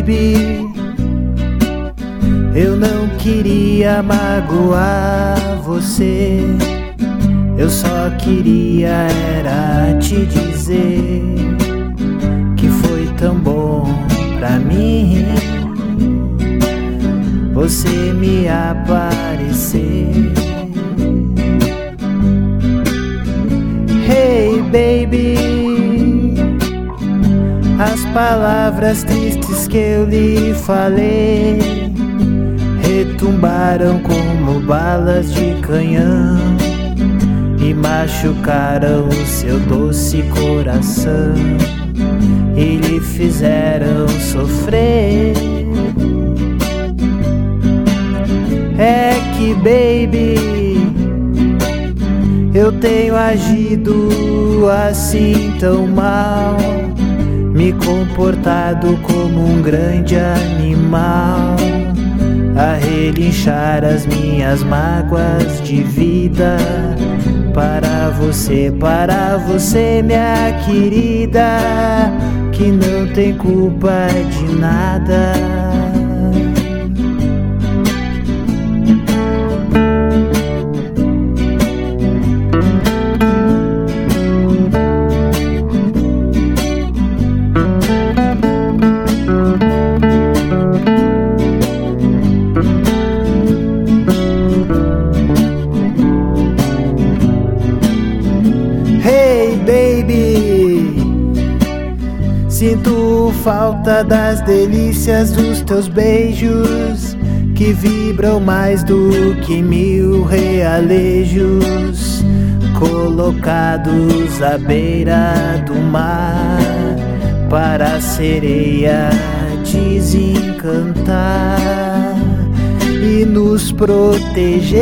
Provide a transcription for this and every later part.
baby. Eu não queria magoar você. Eu só queria era te dizer que foi tão bom pra mim você me aparecer. Hey, baby palavras tristes que eu lhe falei. Retumbaram como balas de canhão e machucaram o seu doce coração. E lhe fizeram sofrer. É que, baby, eu tenho agido assim tão mal, me comportado como um grande animal a relinchar as minhas mágoas de vida para você, para você, minha querida, que não tem culpa de nada. Falta das delícias dos teus beijos que vibram mais do que mil realejos colocados à beira do mar para a sereia desencantar e nos proteger.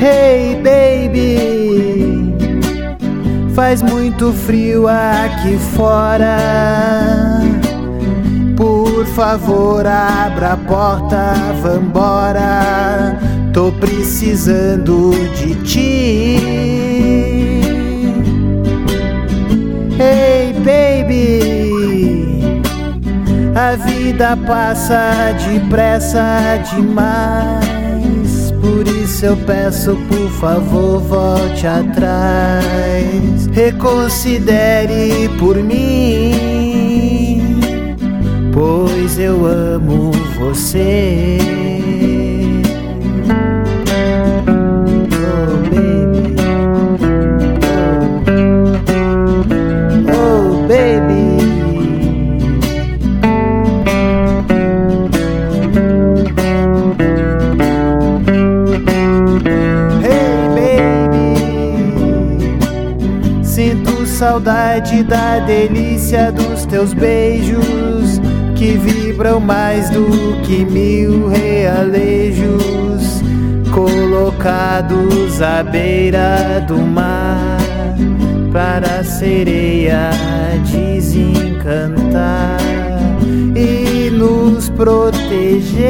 Hey baby Faz muito frio aqui fora. Por favor, abra a porta, vambora. Tô precisando de ti. Hey, baby. A vida passa depressa demais. Por isso eu peço, por favor, volte atrás. Reconsidere por mim, pois eu amo você. Saudade da delícia dos teus beijos que vibram mais do que mil realejos colocados à beira do mar para a sereia desencantar e nos proteger.